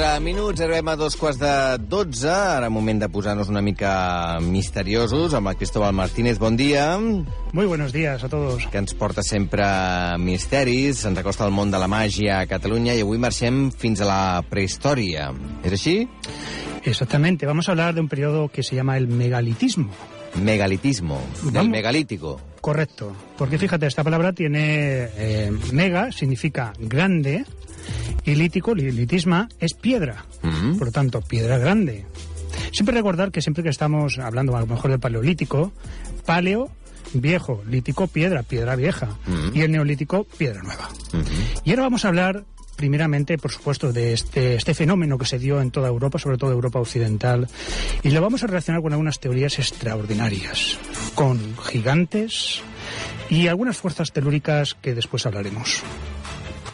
4 minuts, arribem a dos quarts de 12. Ara moment de posar-nos una mica misteriosos amb el Cristóbal Martínez. Bon dia. Muy buenos días a todos. Que ens porta sempre misteris, ens acosta al món de la màgia a Catalunya i avui marxem fins a la prehistòria. És així? Exactamente. Vamos a hablar de un periodo que se llama el megalitismo. Megalitismo, del Vamos. megalítico. Correcto. Porque fíjate, esta palabra tiene eh, mega, significa grande, y lítico, li- litisma, es piedra. Mm. Por lo tanto, piedra grande. Siempre recordar que siempre que estamos hablando a lo mejor del paleolítico, paleo, viejo, lítico, piedra, piedra vieja. Mm. Y el neolítico, piedra nueva. Y ahora vamos a hablar primeramente, por supuesto, de este, este fenómeno que se dio en toda Europa, sobre todo Europa occidental, y lo vamos a relacionar con algunas teorías extraordinarias, con gigantes y algunas fuerzas telúricas que después hablaremos.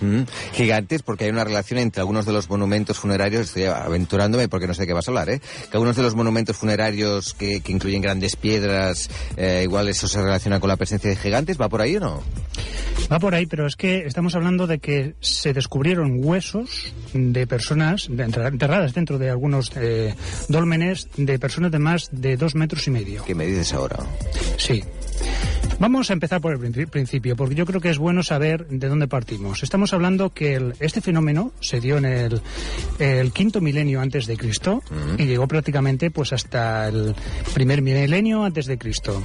Mm. Gigantes, porque hay una relación entre algunos de los monumentos funerarios, estoy aventurándome porque no sé de qué vas a hablar, ¿eh? Que algunos de los monumentos funerarios que, que incluyen grandes piedras, eh, igual eso se relaciona con la presencia de gigantes, ¿va por ahí o no? Va por ahí, pero es que estamos hablando de que se descubrieron huesos de personas de- enterradas dentro de algunos eh, dólmenes de personas de más de dos metros y medio. ¿Qué me dices ahora? Sí. Vamos a empezar por el princi- principio, porque yo creo que es bueno saber de dónde partimos. Estamos hablando que el- este fenómeno se dio en el, el quinto milenio antes de Cristo y llegó prácticamente pues hasta el primer milenio antes de Cristo.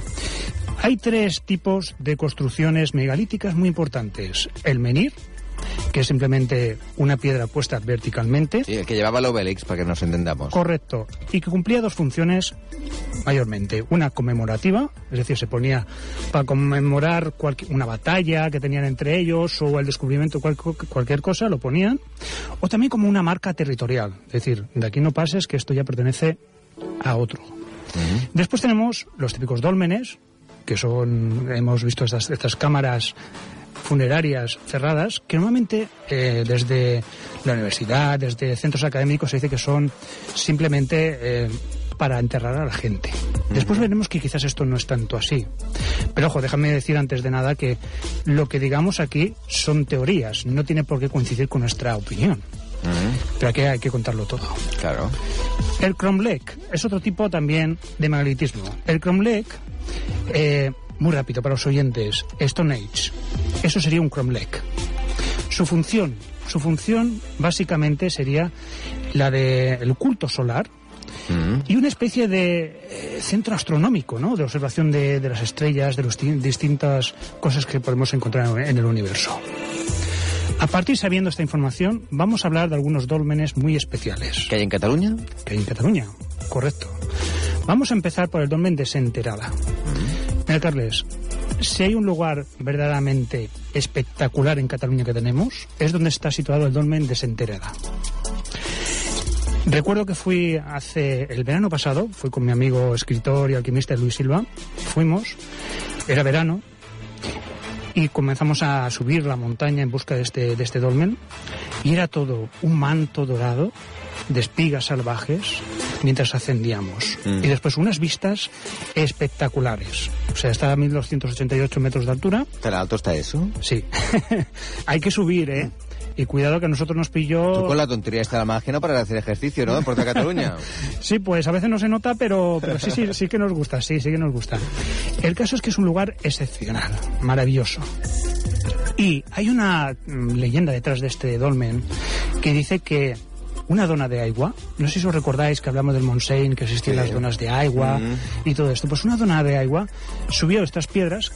Hay tres tipos de construcciones megalíticas muy importantes. El menhir, que es simplemente una piedra puesta verticalmente. Sí, el que llevaba el Obelix, para que nos entendamos. Correcto. Y que cumplía dos funciones mayormente. Una conmemorativa, es decir, se ponía para conmemorar una batalla que tenían entre ellos o el descubrimiento de cual- cualquier cosa, lo ponían. O también como una marca territorial. Es decir, de aquí no pases que esto ya pertenece a otro. Después tenemos los típicos dólmenes, que son, hemos visto estas, estas cámaras funerarias cerradas, que normalmente eh, desde la universidad, desde centros académicos, se dice que son simplemente eh, para enterrar a la gente. Después veremos que quizás esto no es tanto así. Pero ojo, déjame decir antes de nada que lo que digamos aquí son teorías, no tiene por qué coincidir con nuestra opinión. Mm, Pero aquí hay que contarlo todo. claro. El cromlech es otro tipo también de megalitismo. El cromlech, eh, muy rápido para los oyentes, Stone Age. Eso sería un cromlech. Su función, su función básicamente sería la del culto solar Mm. y una especie de eh, centro astronómico, ¿no? De observación de, de las estrellas, de las distintas cosas que podemos encontrar en- el universo. A partir sabiendo esta información, vamos a hablar de algunos dólmenes muy especiales ¿Qué hay en Cataluña? que hay en Cataluña. Correcto. Vamos a empezar por el dolmen de Senterada. Mira, Carles, si hay un lugar verdaderamente espectacular en Cataluña que tenemos, es donde está situado el dolmen de Senterada. Recuerdo que fui hace el verano pasado, fui con mi amigo escritor y alquimista Luis Silva, fuimos, era verano, y comenzamos a subir la montaña en busca de este, de este dolmen, y era todo un manto dorado de espigas salvajes mientras ascendíamos. Mm. Y después unas vistas espectaculares. O sea, está a 1288 metros de altura. ¿Tan alto está eso? Sí. Hay que subir, ¿eh? Y cuidado que a nosotros nos pilló... Tú con la tontería esta de la magia no para hacer ejercicio, ¿no? En Puerto Cataluña. Sí, pues a veces no se nota, pero, pero sí, sí, sí que nos gusta, sí, sí que nos gusta. El caso es que es un lugar excepcional, maravilloso. Y hay una mm, leyenda detrás de este dolmen que dice que una dona de agua, no sé si os recordáis que hablamos del Montseny, que existían Sí. las donas de agua Mm. y todo esto, pues una dona de agua subió estas piedras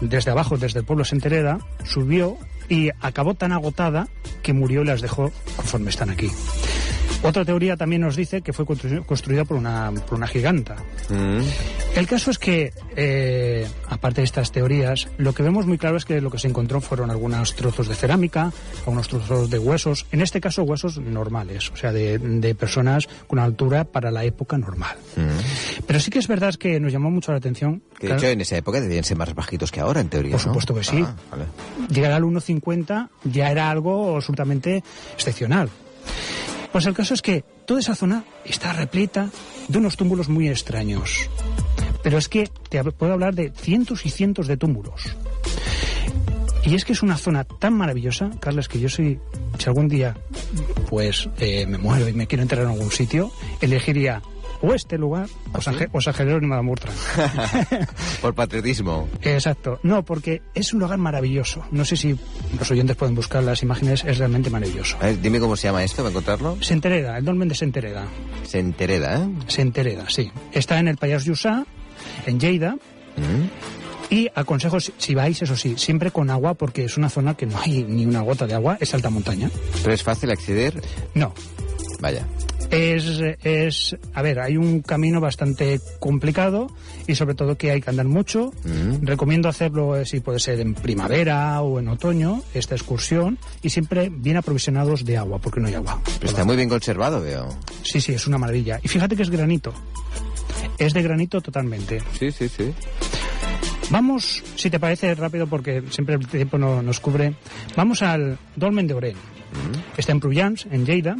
desde abajo, desde el pueblo Sentereda, subió y acabó tan agotada que murió y las dejó conforme están aquí. Otra teoría también nos dice que fue constru- construida por una, por una giganta. Mm. El caso es que, eh, aparte de estas teorías, lo que vemos muy claro es que lo que se encontró fueron algunos trozos de cerámica, algunos trozos de huesos, en este caso huesos normales, o sea, de, de personas con altura para la época normal. Mm. Pero sí que es verdad que nos llamó mucho la atención. Que de claro, hecho en esa época debían ser más bajitos que ahora, en teoría, Por ¿no? supuesto que sí. Ah, vale. llegar al 1,50 ya era algo absolutamente excepcional. Pues el caso es que toda esa zona está repleta de unos túmulos muy extraños. Pero es que te puedo hablar de cientos y cientos de túmulos. Y es que es una zona tan maravillosa, Carlos, que yo soy, si algún día pues eh, me muero y me quiero enterrar en algún sitio, elegiría o este lugar o, San, o San Jerónimo de Murtra. Por patriotismo. Exacto. No, porque es un lugar maravilloso. No sé si los oyentes pueden buscar las imágenes, es realmente maravilloso. A ver, dime cómo se llama esto, ¿para encontrarlo? Sentereda, el dolmen de Sentereda. Sentereda, ¿eh? Sentereda, sí. Está en el Payas Yusá, en Lleida. Y aconsejo, si vais, eso sí, siempre con agua, porque es una zona que no hay ni una gota de agua, es alta montaña. ¿Pero es fácil acceder? No. Vaya. Es, es, a ver, hay un camino bastante complicado y sobre todo que hay que andar mucho. Mm. Recomiendo hacerlo, eh, si puede ser en primavera o en otoño, esta excursión, y siempre bien aprovisionados de agua, porque no hay agua. Pero está muy bien conservado, veo. Sí, sí, es una maravilla. Y fíjate que es granito. Es de granito totalmente. Sí, sí, sí. Vamos, si te parece rápido, porque siempre el tiempo no, nos cubre, vamos al Dolmen de Oren. Está en Pruyans, en Lleida.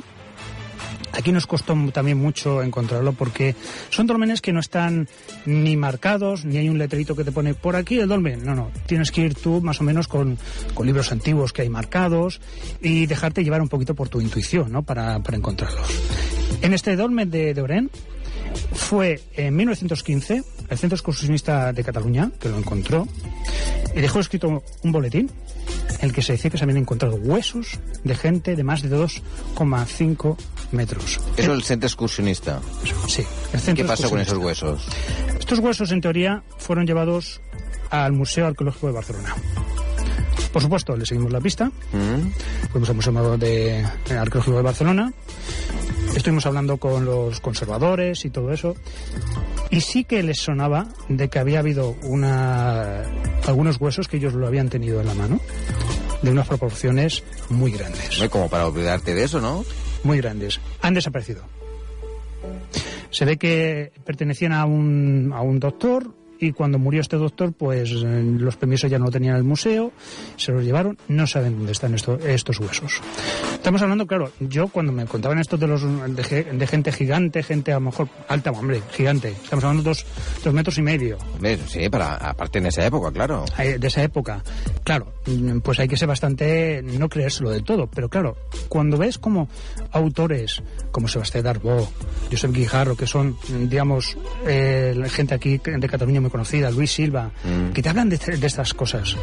Aquí nos costó también mucho encontrarlo porque son dolmenes que no están ni marcados, ni hay un letrerito que te pone por aquí el dolmen. No, no. Tienes que ir tú más o menos con, con libros antiguos que hay marcados y dejarte llevar un poquito por tu intuición, ¿no? Para, para encontrarlos. En este dolmen de, de Oren fue en 1915 el Centro Excursionista de Cataluña, que lo encontró, y dejó escrito un boletín en el que se decía que se habían encontrado huesos de gente de más de 2,5 metros. Eso el centro excursionista. Sí. El centro ¿Qué pasó con esos huesos? Estos huesos, en teoría, fueron llevados al Museo Arqueológico de Barcelona. Por supuesto, le seguimos la pista. Mm. Fuimos al Museo de, eh, Arqueológico de Barcelona. Estuvimos hablando con los conservadores y todo eso. Y sí que les sonaba de que había habido una, algunos huesos que ellos lo habían tenido en la mano, de unas proporciones muy grandes. No hay como para olvidarte de eso, ¿no? Muy grandes. Han desaparecido. Se ve que pertenecían a un, a un doctor y cuando murió este doctor, pues eh, los permisos ya no lo tenían el museo, se los llevaron, no saben dónde están esto- estos huesos. Estamos hablando, claro, yo cuando me contaban esto de los de, de gente gigante, gente a lo mejor alta, hombre, gigante, estamos hablando de dos, dos metros y medio, Sí, para, aparte en esa época, claro. de esa época. Claro, mm, pues hay que ser bastante, no creérselo del todo, pero claro, cuando ves como autores como Sebastián Darbó, Josep Guijarro, que son, digamos, eh, gente aquí de Cataluña muy conocida, Luis Silva, Mm. que te hablan de, de estas cosas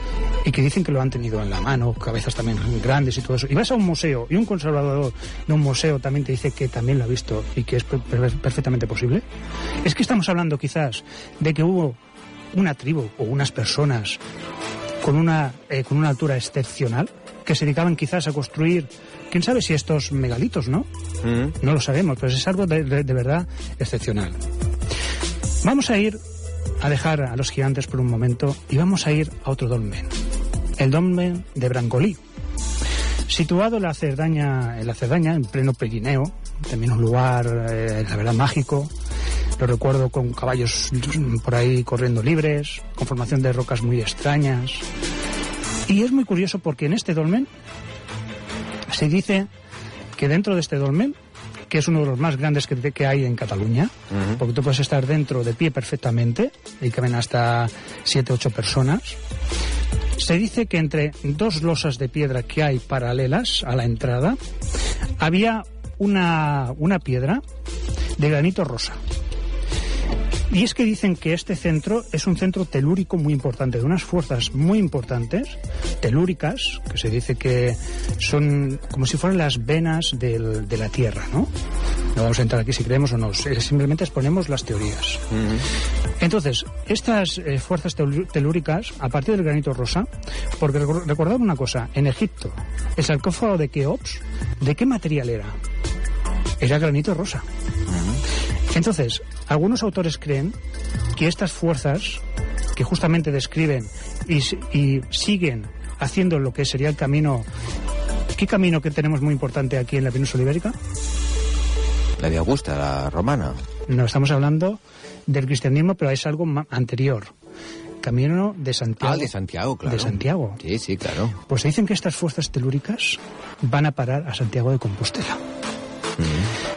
y que dicen que lo han tenido en la mano, cabezas también grandes y todo eso, y vas a un museo y un conservador de un museo también te dice que también lo ha visto y que es per- per- perfectamente posible, es que estamos hablando quizás de que hubo una tribu o unas personas con una, eh, con una altura excepcional que se dedicaban quizás a construir, quién sabe si estos megalitos, ¿no? Mm. No lo sabemos, pero es algo de, de- de verdad excepcional. Vamos a ir a dejar a los gigantes por un momento y vamos a ir a otro dolmen, el dolmen de Brangolí. Situado en la Cerdaña, en la Cerdaña, en pleno Pirineo, también un lugar, eh, la verdad, mágico. Lo recuerdo con caballos por ahí corriendo libres, con formación de rocas muy extrañas. Y es muy curioso porque en este dolmen se dice que dentro de este dolmen, que es uno de los más grandes que, que hay en Cataluña, Ujú. porque tú puedes estar dentro de pie perfectamente, y caben hasta siete, ocho personas. Se dice que entre dos losas de piedra que hay paralelas a la entrada, había una, una piedra de granito rosa. Y es que dicen que este centro es un centro telúrico muy importante, de unas fuerzas muy importantes, telúricas, que se dice que son como si fueran las venas del- de la Tierra, ¿no? No vamos a entrar aquí si creemos o no, simplemente exponemos las teorías. Entonces, estas eh, fuerzas telúricas, a partir del granito rosa, porque recor- recordad una cosa, en Egipto, el sarcófago de Keops, ¿de qué material era? Era granito rosa. Entonces, algunos autores creen que estas fuerzas, que justamente describen y siguen haciendo lo que sería el camino, ¿qué camino que tenemos muy importante aquí en la península ibérica? La de Augusta, la romana. No estamos hablando del cristianismo, pero es algo anterior. Camino de Santiago. Ah, de Santiago, claro. De Santiago. Sí, sí, claro. Pues se dicen que estas fuerzas telúricas van a parar a Santiago de Compostela. Mm.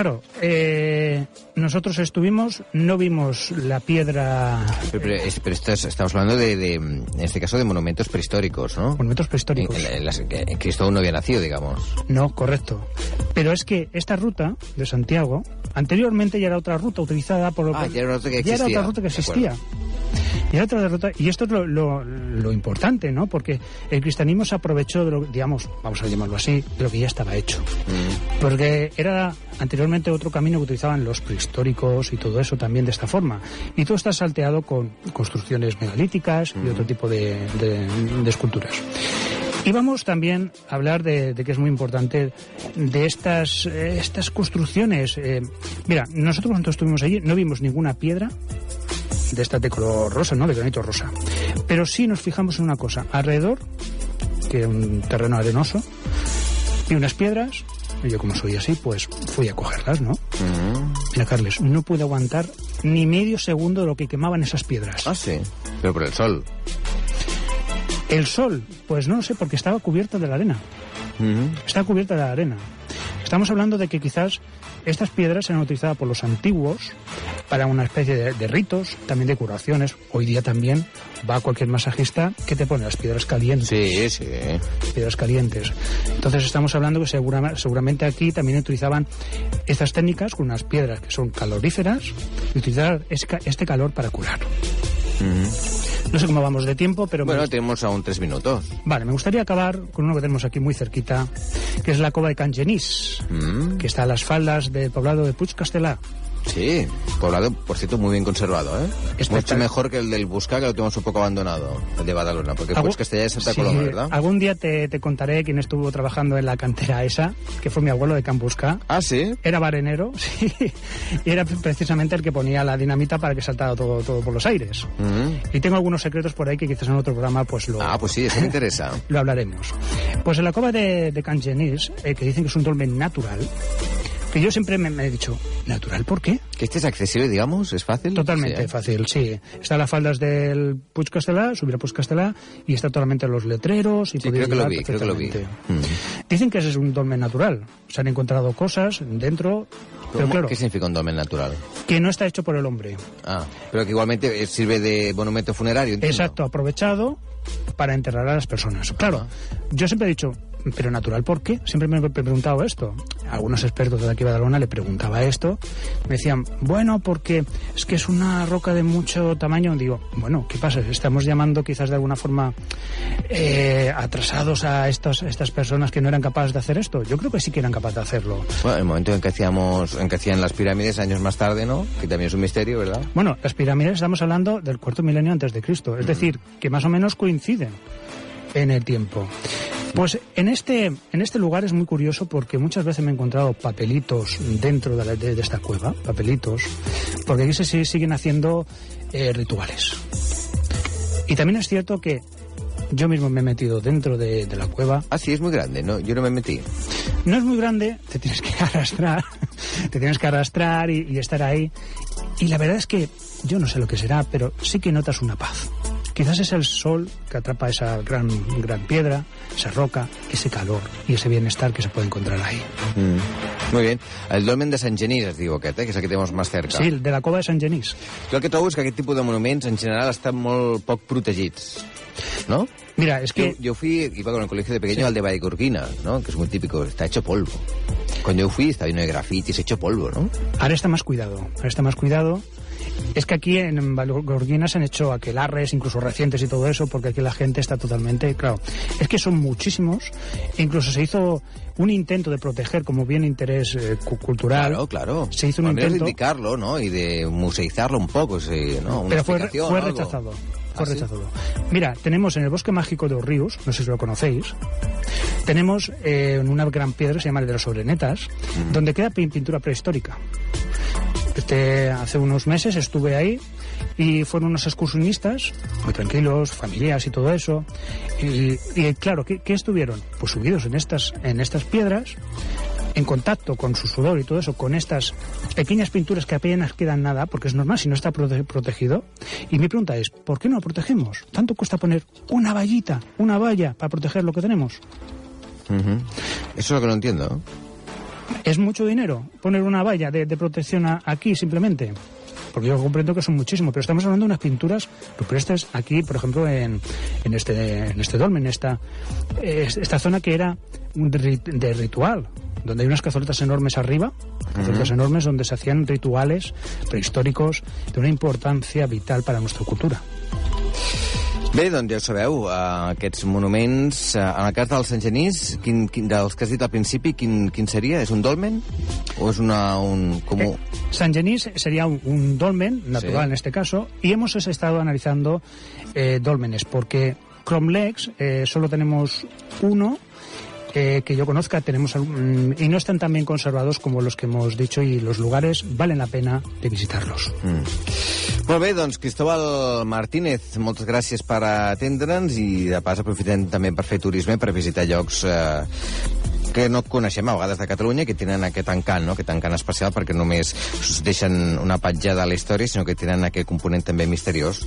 Claro, eh, nosotros estuvimos, no vimos la piedra... Pero, pero, es- pero esto es- estamos hablando de, de, en este caso, de monumentos prehistóricos, ¿no? Monumentos prehistóricos. En, en las que Cristo aún no había nacido, digamos. No, correcto. Pero es que esta ruta de Santiago, anteriormente ya era otra ruta utilizada por... Ah, ya era ruta que ya era existía. otra ruta que existía. Y, otra ruta, y esto es lo, lo- lo importante, ¿no? Porque el cristianismo se aprovechó de lo, digamos, vamos a llamarlo así, de lo que ya estaba hecho. Mm. Porque era anteriormente otro camino que utilizaban los prehistóricos y todo eso también de esta forma. Y todo está salteado con construcciones megalíticas y otro tipo de, de- de esculturas. Y vamos también a hablar de, de que es muy importante de estas, eh, estas construcciones. Eh, mira, nosotros cuando estuvimos allí no vimos ninguna piedra de estas de color rosa, ¿no? De granito rosa. Pero sí nos fijamos en una cosa. Alrededor, que un terreno arenoso, y unas piedras, y yo como soy así, pues fui a cogerlas, ¿no? Mm. Mira, Carles, no pude aguantar ni medio segundo de lo que quemaban esas piedras. Ah, sí. Pero por el sol. El sol, pues no lo sé, porque estaba cubierta de la arena. Mm. Está cubierta de la arena. Estamos hablando de que quizás estas piedras eran utilizadas por los antiguos para una especie de, de ritos, también de curaciones. Hoy día también va cualquier masajista que te pone las piedras calientes. Sí, sí. piedras calientes. Entonces estamos hablando que segura- seguramente aquí también utilizaban estas técnicas con unas piedras que son caloríferas y utilizar es- este calor para curar. No sé cómo vamos de tiempo, pero Bueno, tenemos aún tres minutos. vale, me gustaría acabar con uno que tenemos aquí muy cerquita, que es la cova de Can Genís, Mm. que está a las faldas del poblado de Puig Castellà. Sí, poblado, por cierto, muy bien conservado, ¿eh? Mucho mejor que el del Busca, que lo tenemos un poco abandonado, el de Badalona, porque Algún- pues Castellá es Santa Sí, Coloma, ¿verdad? Algún día te, te contaré quién estuvo trabajando en la cantera esa, que fue mi abuelo de Campusca. Ah, sí. Era barenero, sí, y era precisamente el que ponía la dinamita para que saltara todo, todo por los aires. Mm. Y tengo algunos secretos por ahí que quizás en otro programa pues lo, Ah, pues sí, eso me interesa. lo hablaremos. Pues en la cova de, de eh, que dicen que es un dolmen natural, que yo siempre me, me he dicho, ¿natural por qué? Que este es accesible, digamos, es fácil. Totalmente ¿eh? fácil, sí. Está a las faldas del Puig Castellà, subir a Puig Castellà, y está totalmente los letreros. Y Sí, creo que lo vi, creo que lo vi. Mm. Dicen que ese es un dolmen natural. Se han encontrado cosas dentro, pero ¿Cómo- claro, ¿Qué significa un dolmen natural? que no está hecho por el hombre. Ah, pero que igualmente eh, sirve de monumento funerario, entiendo. Exacto, aprovechado para enterrar a las personas. Claro, yo siempre he dicho, pero natural, ¿por qué? Siempre me he preguntado esto. Algunos expertos de aquí de Badalona le preguntaba esto. Me decían, bueno, porque es que es una roca de mucho tamaño. Digo, bueno, ¿qué pasa? Estamos llamando quizás de alguna forma eh, atrasados a estas, estas personas que no eran capaces de hacer esto. Yo creo que sí que eran capaces de hacerlo. Bueno, el momento en que hacíamos, en que hacían las pirámides años más tarde, ¿no? Que también es un misterio, ¿verdad? Bueno, las pirámides estamos hablando del cuarto milenio antes de Cristo, es decir, que más o menos coinciden en el tiempo. Pues en este, en este lugar es muy curioso porque muchas veces me he encontrado papelitos dentro de, la- de- de esta cueva, papelitos, porque aquí se si- siguen haciendo eh, rituales. Y también es cierto que yo mismo me he metido dentro de, de la cueva. Ah, sí, es muy grande, ¿no? Yo no me metí. No es muy grande, te tienes que arrastrar, te tienes que arrastrar y, y estar ahí. Y la verdad es que yo no sé lo que será, pero sí que notas una paz. Quizás es el sol que atrapa esa gran, gran piedra, esa roca, ese calor y ese bienestar que se puede encontrar ahí. Mm. Muy bien. El dolmen de Sant Genís, es diu aquest, eh? que és el que tenemos más cerca. Sí, el de la cova de Sant Genís. Jo el que trobo és que aquest tipus de monuments en general estan molt poc protegits, ¿no? Mira, es que... Yo, yo fui, iba con el colegio de pequeño al de Vallgorguina, ¿no? Que es muy típico, está hecho polvo. Cuando yo fui estaba lleno de grafitis, hecho polvo, ¿no? Ahora está más cuidado, ahora está más cuidado. Es que aquí en Valgorguina se han hecho aquelarres, incluso recientes y todo eso, porque aquí la gente está totalmente, claro, es que son muchísimos, e incluso se hizo un intento de proteger como bien interés eh, cu- cultural. Claro, claro. Se hizo un menos de intento. indicarlo, ¿no? Y de museizarlo un poco, sí, ¿no? Una Pero fue, fue rechazado. Fue ¿Ah, sí? rechazado. Mira, tenemos en el bosque mágico de Ríos, no sé si lo conocéis, tenemos eh, una gran piedra, se llama el de las Sobrenetas, Mm. donde queda pin- pintura prehistórica. Este, hace unos meses estuve ahí y fueron unos excursionistas, muy tranquilos, familias y todo eso. Y, claro, ¿qué, estuvieron? Pues subidos en estas, en estas piedras, en contacto con su sudor y todo eso, con estas pequeñas pinturas que apenas quedan nada, porque es normal si no está prote- protegido. Y mi pregunta es, ¿por qué no lo protegemos? ¿Tanto cuesta poner una vallita, una valla para proteger lo que tenemos? Eso es lo que no entiendo. ¿Es mucho dinero poner una valla de, de protección a- aquí simplemente? Porque yo comprendo que son muchísimo, pero estamos hablando de unas pinturas rupestres aquí, por ejemplo, en, en este en este dolmen, esta, esta zona que era un ri- de ritual, donde hay unas cazoletas enormes arriba, cazoletas enormes donde se hacían rituales prehistóricos de una importancia vital para nuestra cultura. Bé, doncs ja ho sabeu, uh, aquests monuments, uh, en el cas del Sant Genís, quin, quin, dels que has dit al principi, quin, quin seria? És un dolmen? O és una, un comú? Eh, San Genís sería un, un dolmen natural Sí. en este caso y hemos estado analizando eh, dólmenes porque Cromlex eh, solo tenemos uno eh, que yo conozca tenemos algún- y no están tan bien conservados como los que hemos dicho y los lugares valen la pena de visitarlos. Molt bé, doncs Cristóbal Martínez, moltes gràcies per atendre'ns i de pas aprofitem també per fer turisme, per visitar llocs eh, que no coneixem a vegades de Catalunya que tenen aquest encant, no? aquest encant especial perquè només us deixen una petjada a la història, sinó que tenen aquest component també misteriós.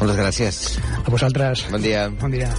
Moltes gràcies. A vosaltres. Bon dia. Bon dia.